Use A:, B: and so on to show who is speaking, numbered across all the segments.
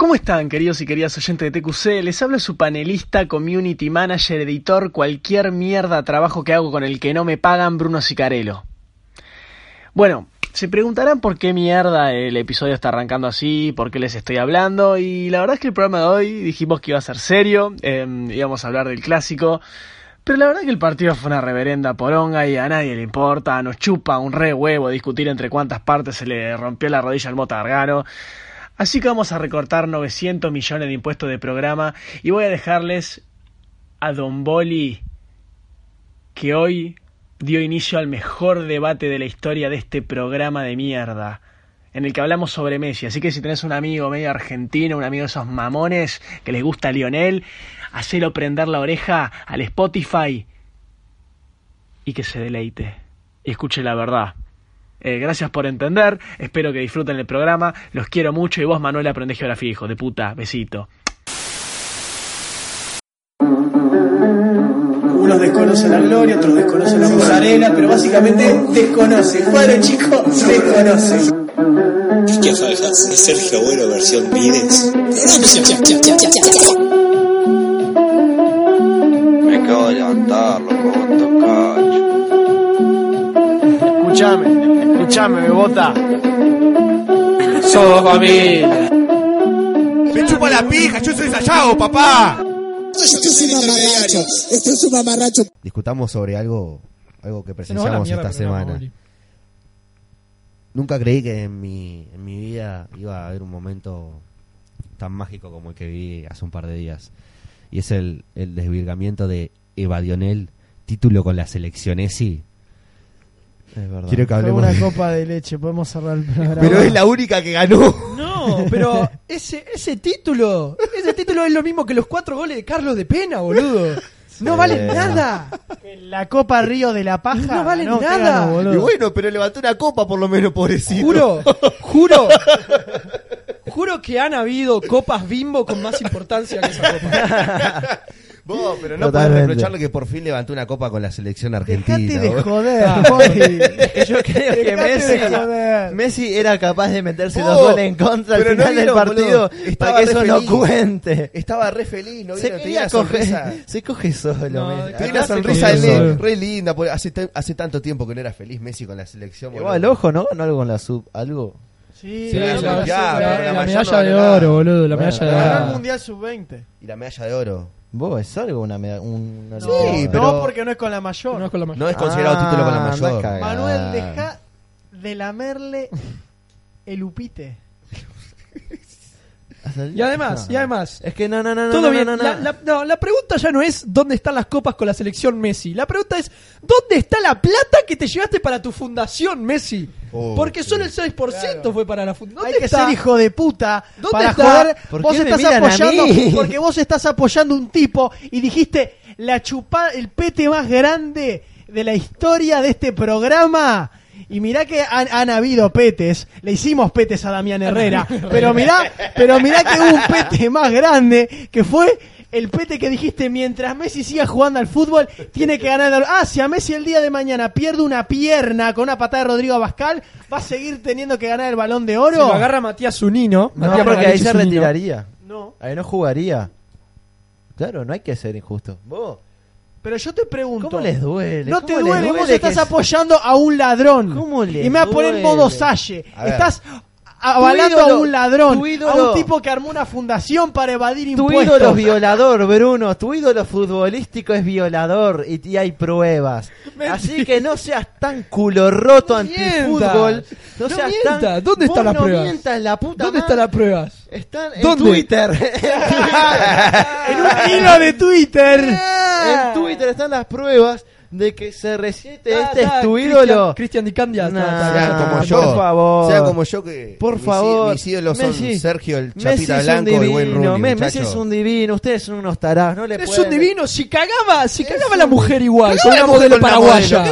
A: ¿Cómo están, queridos y queridas oyentes de TQC? Les habla su panelista, community manager, editor, cualquier mierda trabajo que hago con el que no me pagan, Bruno Sicarello. Bueno, se preguntarán por qué mierda el episodio está arrancando así, por qué les estoy hablando, y la verdad es que el programa de hoy dijimos que iba a ser serio, eh, íbamos a hablar del clásico, pero la verdad es que el partido fue una reverenda poronga y a nadie le importa, nos chupa un re huevo discutir entre cuántas partes se le rompió la rodilla al Mota Gargano. Así que vamos a recortar 900 millones de impuestos de programa y voy a dejarles a Don Boli que hoy dio inicio al mejor debate de la historia de este programa de mierda en el que hablamos sobre Messi. Así que si tenés un amigo medio argentino, un amigo de esos mamones que les gusta Lionel, hacelo prender la oreja al Spotify y que se deleite escuche la verdad. Eh, gracias por entender, espero que disfruten el programa, los quiero mucho y vos Manuel aprendés geografía, hijo de puta, besito.
B: Unos desconocen la gloria, otros desconocen la mozzarella, pero básicamente desconocen. Cuadro chico, desconocen.
C: ¿Qué faljas? ¿Es Sergio Abuelo versión Vides?
D: Me acabo de levantar, loco, cacho.
A: Escuchame, escuchame, bebota. Somos familia.
E: Me chupa la pija, yo soy Sayago, papá.
F: Esto es un mamarracho. Esto es un mamarracho.
G: Discutamos sobre algo, algo que presenciamos
H: mierda
G: esta semana. Nunca creí que en mi, en mi vida iba a haber un momento tan mágico como el que viví hace un par de días. Y es el, el desvirgamiento de Evadionel, título con la selección ESI.
I: Es verdad.
G: Quiero que
H: Fue
G: hablemos
H: una
G: de-
H: copa de leche, podemos cerrar el programa.
G: Pero es la única que ganó.
H: No, pero ese, ese título, ese título es lo mismo que los cuatro goles de Carlos de Pena, boludo. No vale nada.
J: La Copa Río de la Paja.
H: No vale
J: ganó,
H: nada.
G: Y bueno, pero levantó una copa por lo menos, pobrecito.
H: Juro, juro. Juro que han habido copas bimbo con más importancia que esa copa.
G: Vos, pero no podés reprocharle que por fin levantó una copa con la selección argentina.
J: Dejate de
G: vos.
J: joder.
I: Yo creo que Messi. Messi era capaz de meterse
G: Vos,
I: dos goles en contra al final del partido para que eso no cuente.
G: Estaba re feliz, ¿no
I: Se?
G: Tenía sonrisa.
I: se coge solo.
H: No,
I: Messi.
G: Tenía
H: Acá
G: una sonrisa re linda. Hace, ta- hace tanto tiempo que no era feliz Messi con la selección. boludo.
I: Igual, ojo, ¿no? No algo con la sub, algo.
J: Sí,
H: Sí,
G: la-
H: la, medalla
G: no
H: de oro, boludo, la
I: Bueno,
H: medalla de
J: Ganó el
H: oro.
J: Mundial Sub-20.
G: Y la medalla de oro.
I: Vos, es algo una,
J: No,
G: Sí,
J: no,
G: pero-
J: porque no es con la mayor.
H: No es con la mayor.
G: No es considerado
I: Ah,
G: título con la mayor.
J: Manuel, deja de lamerle el upite.
H: Y además, y además,
I: Es que no, no, no, no.
H: todo
I: no,
H: bien.
I: no, no.
H: La, la- no, la pregunta ya no es dónde están las copas con la selección Messi. La pregunta es dónde está la plata que te llevaste para tu fundación Messi.
G: Oh,
H: Porque solo el 6% fue para la fundación.
J: Hay que ser hijo de puta
H: ¿Dónde
J: para
H: está?
J: joder.
I: ¿Por
J: Vos
I: qué me
J: estás apoyando
I: mí?
J: porque vos estás apoyando un tipo y dijiste la chupa el pete más grande de la historia de este programa. Y mirá que han, han habido petes, le hicimos petes a Damián Herrera, pero mirá, pero mirá que hubo un pete más grande que fue el pete que dijiste mientras Messi siga jugando al fútbol tiene que ganar. el- Ah, si a Messi el día de mañana pierde una pierna con una patada de Rodrigo Abascal, va a seguir teniendo que ganar el balón de oro.
H: Si lo agarra Matías Zunino.
I: No,
H: Matías
I: porque ahí se retiraría.
J: No.
I: Ahí no jugaría. Claro, no hay que ser injusto. Vos,
J: Pero yo te pregunto.
I: ¿cómo les duele?
J: No te
I: ¿Cómo les
J: duele, vos estás apoyando a un ladrón.
I: ¿Cómo les
J: y me va a poner en modo Salle. Estás avalando
I: Tu ídolo-
J: a un ladrón,
I: tu ídolo-
J: a un tipo que armó una fundación para evadir
I: Tu
J: impuestos.
I: ídolo es violador, Bruno. Tu ídolo futbolístico es violador y, y hay pruebas. Así que no seas tan culo roto
H: No
I: antifútbol. No,
H: No
I: seas tan.
H: ¿Dónde están las
I: no
H: pruebas?
I: mientas la puta
H: ¿Dónde están las pruebas?
I: Están en
H: ¿Dónde?
I: Twitter.
J: en un hilo de Twitter.
I: en Twitter están las pruebas de que se resiente
H: Ah,
I: este es tu
H: Cristian-
I: ídolo.
H: Cristian Di Candia. está,
I: Nah,
H: está,
K: Sean
H: está,
K: como yo.
I: por favor.
K: Sea como yo que
I: Por
K: mis
I: favor.
K: mis ídolos son
I: Messi-
K: Sergio el Chapita Blanco y
I: divino,
K: Wayne Rooney,
I: Me- Messi
K: muchacho.
I: es un divino, ustedes son unos tarados, no le
H: Es
I: pueden-
H: un divino, si cagaba, si cagaba la mujer igual, con
K: la
H: una
K: mujer
H: modelo paraguaya.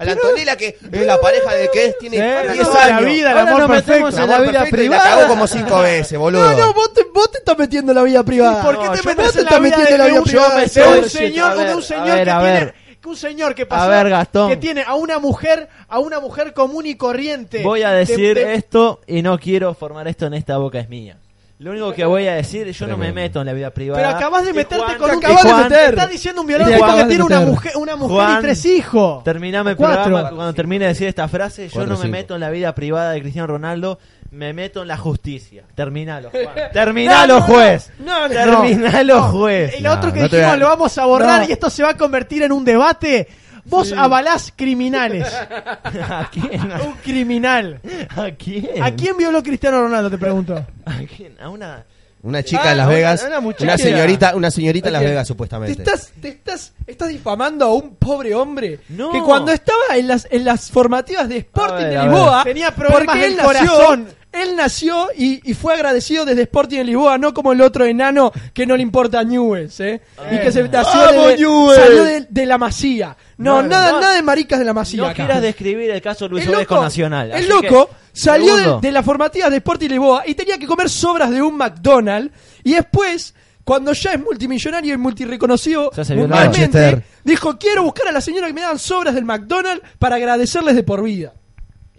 K: A la Antonella que es la pareja de que es, tiene
I: Sí,
K: 10
J: toda la
K: años.
J: vida, el amor perfecto.
I: en la vida
K: perfecto la
I: privada.
K: cagó como 5 veces, boludo.
H: No, no, vos te, vos te estás metiendo en la vida privada.
J: ¿Por qué
H: No,
J: te metes en la
H: estás
J: vida
H: metiendo en la privada?
I: me
J: un señor, un señor que tiene un señor que pasó
I: A ver, Gastón.
J: que tiene a una mujer a una mujer común y corriente
I: Voy a
J: De-
I: decir
J: de-
I: esto y no quiero formar esto en esta boca es mía. Lo único que voy a decir, yo no me meto en la vida privada.
J: pero acabas de meterte
I: Juan-
J: con un
H: acabas de meter.
J: Te está diciendo un violador que tiene una mujer una mujer
I: Juan,
J: y tres hijos
I: Terminame
J: Cuatro.
I: programa cuando termine de decir esta frase. Yo
K: Cuatro,
I: no me
K: cinco.
I: meto en la vida privada de Cristiano Ronaldo, me meto en la justicia. Terminalo, Juan. Terminalo, juez.
H: No, no,
I: Terminalo,
J: No,
I: juez.
J: el otro que dijimos lo vamos a borrar
H: No.
J: y esto se va a convertir en un debate vos avalás criminales
I: ¿A quién?
J: un criminal
I: ¿A quién?
J: ¿a quién violó Cristiano Ronaldo te pregunto?
I: ¿A quién? A una.
K: Una chica
H: Ah,
K: en Las Vegas.
H: una
K: señorita, una señorita en Las. Vegas,
H: Te
K: supuestamente.
H: estás, te estás, estás difamando a un pobre hombre
I: No.
H: que cuando estaba en las, en las formativas de Sporting
I: ver,
H: de. Lisboa
J: Tenía problemas
H: porque
J: del
H: él nació,
J: corazón.
H: Él nació y, y fue agradecido desde Sporting de Lisboa, no como el otro enano que no le importa a Newell's, ¿eh? Y que se nació
K: ¡Vamos,
H: de, salió de, de la Masía. No,
I: No,
H: nada,
I: no.
H: nada de maricas de la Masía.
I: No
H: acá.
I: quieras describir el caso Luis
H: loco,
I: Nacional.
H: el loco
I: que-
H: salió de, de las formativas de Sporting Lisboa y tenía que comer sobras de un McDonald's y después, cuando ya es multimillonario y multireconocido mundialmente, dijo, quiero buscar a la señora que me dan sobras del McDonald's para agradecerles de por vida.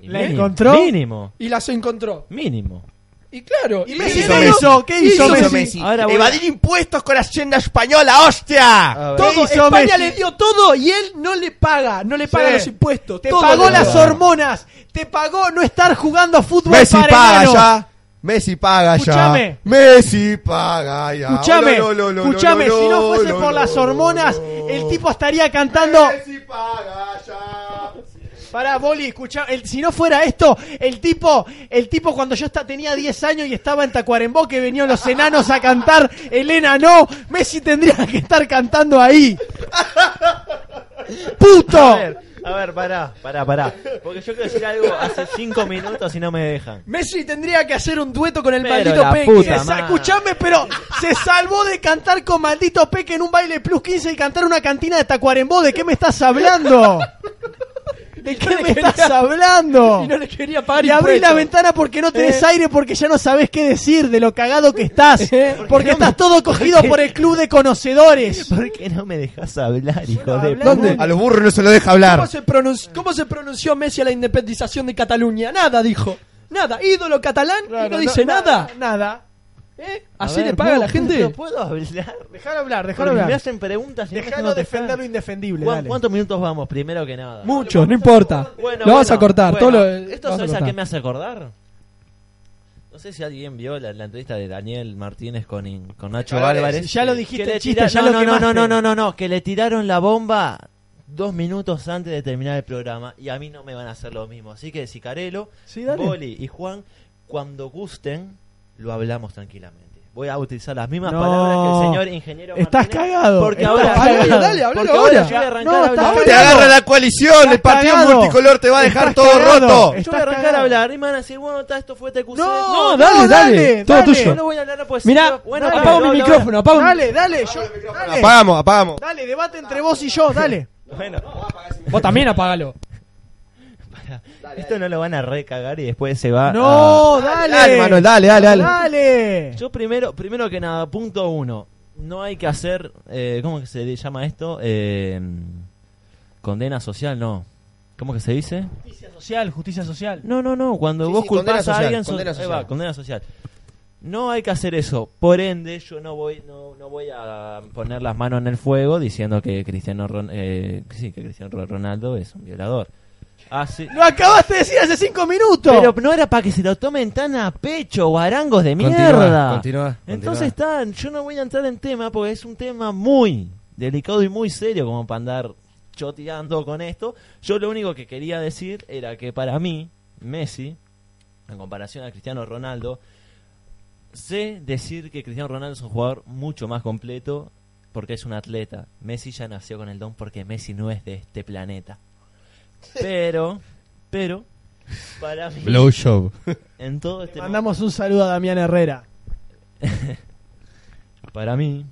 I: Y
J: ¿La
I: mínimo,
J: encontró?
I: Mínimo.
H: Y las encontró.
I: Mínimo.
H: Y claro,
J: ¿Y Messi hizo? ¿Qué hizo
H: hizo
J: Messi?
K: Messi?
I: Ahora a-
K: Evadir impuestos con Hacienda Española, hostia.
I: A ver.
H: Todo,
J: ¿Qué hizo
H: España
J: Messi?
H: le dio todo y él no le paga, no le paga
J: Sí.
H: los impuestos.
J: te
H: todo
J: pagó las hormonas te pagó no estar jugando fútbol
K: Messi
J: para
K: paga ya. Messi paga
J: Escuchame.
K: ya. Messi paga ya.
J: Escuchame,
K: Oh, lo,
J: escuchame,
K: lo,
J: si no fuese por las hormonas, el tipo estaría cantando.
K: Messi paga ya.
J: Pará, Boli, escucha, el- si no fuera esto, el tipo, el tipo cuando yo esta- tenía 10 años y estaba en Tacuarembó que venían los enanos a cantar, Elena no, Messi tendría que estar cantando ahí. ¡Puto!
I: A ver, a ver, pará, pará, pará. Porque yo quiero decir algo hace cinco minutos y no me dejan.
H: Messi tendría que hacer un dueto con el
I: Pero
H: maldito
I: la
H: Peque.
I: puta
J: Se sa-
I: madre.
J: Escuchame, pero se salvó de cantar con maldito Peque en un baile plus 15 y cantar una cantina de Tacuarembó. ¿De qué me estás hablando? ¿De qué me
H: quería-
J: estás hablando?
H: Y no le quería pagar
J: Y abrí la ventana porque no tenés
H: Eh.
J: aire, porque ya no sabés qué decir de lo cagado que estás.
H: Eh.
J: Porque estás todo cogido por el club de conocedores.
I: ¿Por qué no me dejas hablar, hijo de
H: ¿Dónde?
K: A los burros no se lo deja
H: ¿Cómo
K: hablar.
H: se, pronunció, ¿Cómo se pronunció Messi a la independización de Cataluña? Nada, dijo. Nada. Ídolo catalán y no dice nada.
J: Nada.
H: ¿Eh? ¿Así
I: ver,
H: le paga a la gente?
I: No puedo hablar.
J: Déjalo hablar, déjalo
I: Porque me
J: hablar.
I: hacen preguntas y no me
J: Déjalo
I: dejan
J: defender lo indefendible.
I: ¿Cuán-
J: dale.
I: ¿Cuántos minutos vamos? Primero que nada.
H: Mucho, no importa.
I: Bueno,
H: lo vas
I: bueno,
H: a cortar.
I: bueno.
H: todo lo,
I: ¿Esto
H: a
I: sabes a qué me hace acordar? No sé si alguien vio la, la entrevista de Daniel Martínez con, in- con Nacho
K: Álvarez.
I: Álvarez.
J: Ya lo
I: Que
J: dijiste
I: le
J: el chiste,
I: tira-
J: ya
I: no,
J: lo
I: no, no, no, no, no, no, que le tiraron la bomba dos minutos antes de terminar el programa y a mí no me van a hacer lo mismo. Así que Sicarelo,
J: Sí.
I: Boli y Juan, cuando gusten, lo hablamos tranquilamente. Voy a utilizar las mismas
J: No.
I: palabras que el señor ingeniero
J: Estás
I: Martínez,
J: cagado,
I: Porque
J: estás
I: ahora,
J: cagado.
H: Dale, dale, hablalo
I: porque ahora
H: ahora.
I: yo voy a arrancar
J: No,
I: a
J: estás
I: hablar.
K: Te agarra la coalición, el
J: Estás
K: partido
J: cagado.
K: multicolor te va a dejar
J: Estás
K: todo
J: cagado.
K: roto.
J: Estás
I: Yo voy a arrancar
J: cagado.
I: a hablar y me van a decir, bueno, está, esto fue TQC.
J: No,
H: No, dale, dale,
J: dale,
H: todo
J: dale.
I: yo
H: tuyo.
I: no voy a hablar pues
H: Mirá,
I: bueno,
H: apago mi micrófono, apago
J: Dale, dale, yo.
K: Apagamos, apagamos.
J: Dale, debate entre vos y yo, dale.
I: Bueno,
H: Vos también apagalo.
I: Esto no lo van a recagar y después se va
J: No,
I: a-
J: dale.
K: Dale, Manuel, dale, dale, dale.
J: Dale.
I: Yo primero, primero que nada, punto uno. No hay que hacer, eh, ¿cómo que se llama esto? Eh, condena social, no. ¿Cómo que se dice?
J: Justicia social, justicia social.
I: No, no, no. Cuando
K: Sí,
I: vos
K: sí, condena
I: culpás a
K: social,
I: alguien, so-
K: condena social.
I: va, condena social. No hay que hacer eso. Por ende, yo no voy, no, no voy a poner las manos en el fuego diciendo que Cristiano, Ron- eh, sí, que Cristiano Ronaldo es un violador. Así,
J: Lo acabaste de decir hace cinco minutos.
I: pero no era para que se lo tomen tan a pecho, guarangos de
K: Continúa,
I: mierda.
K: continúa,
I: Entonces está, yo no voy a entrar en tema porque es un tema muy delicado y muy serio como para andar choteando con esto. Yo lo único que quería decir era que para mí, Messi, en comparación a Cristiano Ronaldo, sé decir que Cristiano Ronaldo es un jugador mucho más completo porque es un atleta. Messi ya nació con el don porque Messi no es de este planeta. Pero, pero, para mí,
G: Blow show.
I: en todo este
J: Mandamos un saludo a Damián Herrera.
I: para mí,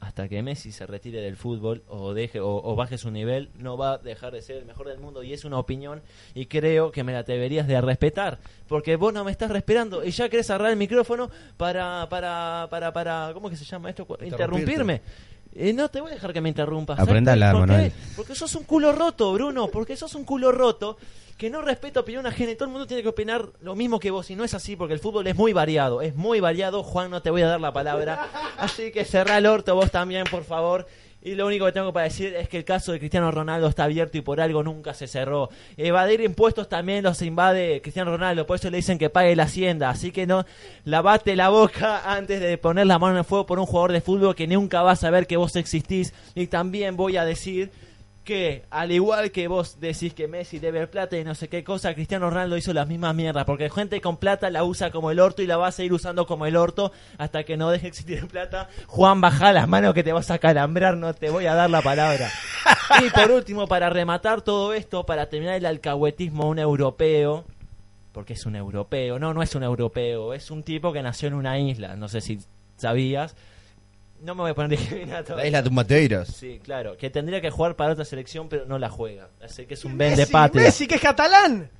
I: hasta que Messi se retire del fútbol o deje o, o baje su nivel, no va a dejar de ser el mejor del mundo y es una opinión y creo que me la deberías de respetar, porque vos no me estás respetando y ya querés agarrar el micrófono para para para para ¿cómo que se llama esto? interrumpirme. Eh, no te voy a dejar que me interrumpas.
G: Aprenda a
I: ¿Sabes
G: hablar,
I: por qué?
G: Manuel.
I: Porque sos un culo roto, Bruno. Porque sos un culo roto que no respeta opinión ajena y todo el mundo tiene que opinar lo mismo que vos. Y no es así porque el fútbol es muy variado. Es muy variado. Juan, no te voy a dar la palabra. Así que cerrá el orto vos también, por favor. Y lo único que tengo para decir es que el caso de Cristiano Ronaldo está abierto y por algo nunca se cerró. Evadir impuestos también los invade Cristiano Ronaldo, por eso le dicen que pague la hacienda. Así que no, lavate la boca antes de poner la mano en el fuego por un jugador de fútbol que nunca va a saber que vos existís. Y también voy a decir que al igual que vos decís que Messi debe plata y no sé qué cosa, Cristiano Ronaldo hizo las mismas mierdas, porque gente con plata la usa como el orto y la va a seguir usando como el orto hasta que no deje de existir plata. Juan, baja las manos que te vas a calambrar, no te voy a dar la palabra. Y por último, para rematar todo esto, para terminar el alcahuetismo un europeo, porque es un europeo, no, no es un europeo, es un tipo que nació en una isla, no sé si sabías. No me voy a poner discriminatorio.
G: La isla de Mateiros.
I: Sí, claro, que tendría que jugar para otra selección, pero no la juega. Así que es un vende patria.
J: Messi, que es catalán.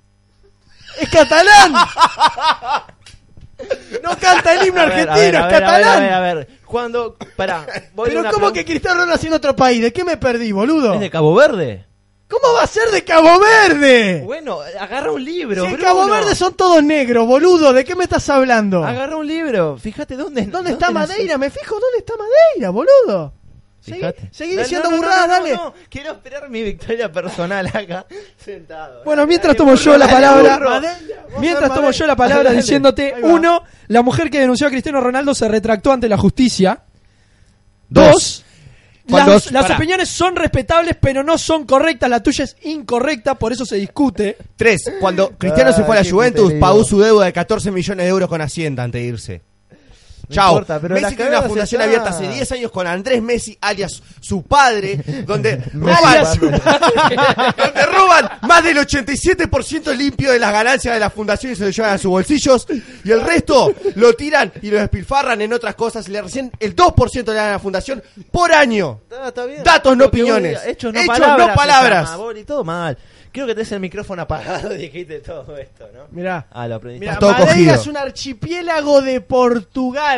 J: ¡Es catalán! No canta el himno
I: A ver,
J: argentino,
I: a ver, a
J: es
I: ver, a ver,
J: catalán.
I: a ver, a ver. Cuando, pará, voy
J: Pero
I: una
J: ¿cómo que Cristiano Ronaldo nació en otro país? ¿De qué me perdí, boludo?
I: ¿Es de Cabo Verde?
J: ¿Cómo va a ser de Cabo Verde?
I: Bueno, agarra un libro,
J: Si en
I: Bruno.
J: Cabo Verde son todos negros, boludo. ¿De qué me estás hablando?
I: Agarra un libro, fíjate dónde
J: ¿Dónde está Madeira? Me fijo dónde está Madeira, boludo. Seguí,
I: Fíjate.
J: seguí
I: No,
J: diciendo
I: no, no,
J: burradas,
I: no, no,
J: dale.
I: no. Quiero esperar mi victoria personal acá, sentado.
H: Bueno, mientras tomo yo la palabra, mientras tomo yo la palabra diciéndote, uno, la mujer que denunció a Cristiano Ronaldo se retractó ante la justicia. Dos,
K: ¿Cuál
H: las, opiniones son respetables, pero no son correctas. La tuya es incorrecta, por eso se discute.
K: Tres, cuando Cristiano se fue a la Juventus, pagó su deuda de 14 millones de euros con Hacienda antes de irse. Chao.
G: importa, pero
K: Messi tiene una fundación
G: se
K: abierta
G: está.
K: hace 10 años con Andrés Messi, alias su padre, donde roban, donde roban más del 87% limpio de las ganancias de la fundación y se lo llevan a sus bolsillos. Y el resto lo tiran y lo despilfarran en otras cosas. Y le recién el 2% le dan a la fundación por año.
I: Está- está bien.
K: Datos, no opiniones.
I: Hechos, no
K: Hechos,
I: palabras.
K: no palabras.
I: llama, Boli, todo mal. Creo que tenés el micrófono apagado y dijiste todo esto, ¿no?
J: Mirá.
I: Ah, lo aprendiste.
J: Mira,
K: todo
J: es un archipiélago de Portugal.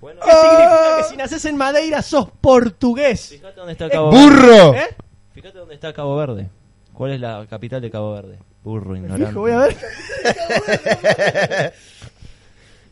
I: Bueno,
J: ¿Qué significa que si naces en Madeira sos portugués?
I: fíjate dónde está Cabo Verde.
K: ¡Burro!
J: ¿Eh?
I: Fíjate dónde está Cabo Verde. ¿Cuál es la capital de Cabo Verde? Burro, ignorante.
J: Fijo, voy a ver.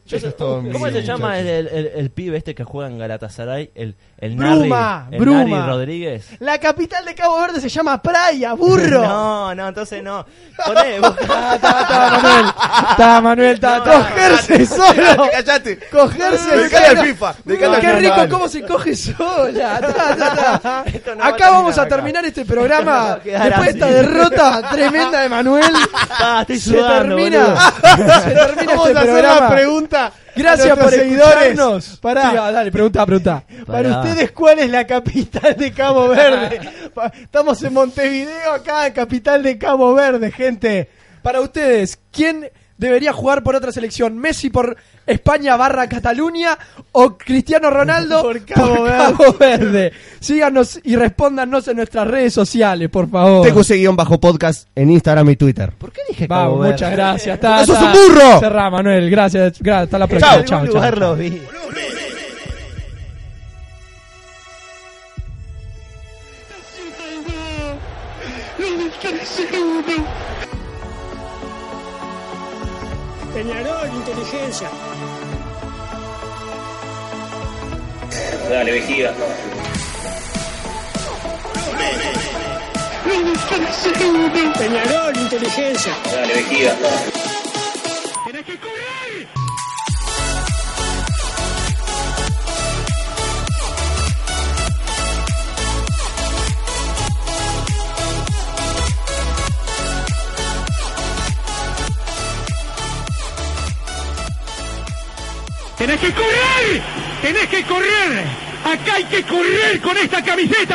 I: Yo sé- ¿Cómo se llama el, el, el pibe este que juega en Galatasaray? El, el
J: Bruma,
I: Nari,
J: Bruma.
I: Nari Rodríguez.
J: La capital de Cabo Verde se llama Praia, burro.
I: No, no, entonces no. Poné, vos-
H: Está Manuel, está Manuel, está.
J: Cogerse solo.
K: ¡Cállate!
J: Cogerse solo.
K: al FIFA.
H: Qué rico cómo se coge sola. Acá vamos a
I: terminar
H: este programa. Después de esta derrota tremenda de Manuel,
I: Ah,
H: se termina, se termina
J: Vamos
H: este
J: a hacer la pregunta.
H: Gracias
J: a
H: por
J: seguidores.
H: escucharnos.
J: Pará.
H: Sí, dale, pregunta, pregunta.
J: Para ustedes, ¿cuál es la capital de Cabo Verde? Estamos en Montevideo, acá, capital de Cabo Verde, gente.
H: Para ustedes, ¿quién debería jugar por otra selección? ¿Messi por España barra Cataluña o Cristiano Ronaldo
J: Por Cabo
H: Cabo Verde? Síganos y respóndanos en nuestras redes sociales, por favor.
K: TQC-podcast en Instagram y Twitter.
I: ¿Por qué dije
H: Vamos,
I: Cabo Verde?
H: muchas gracias. Está,
K: ¡Sos
H: está.
K: un burro!
H: Cerrá, Manuel. Gracias. gracias. Hasta la próxima. Chao, chao.
L: Peñarol, inteligencia.
C: Dale, vejiga.
L: Peñarol, inteligencia.
C: Dale, vejiga.
L: ¡Tenés que correr! ¡Tenés que correr!
H: Acá hay que correr con esta camiseta.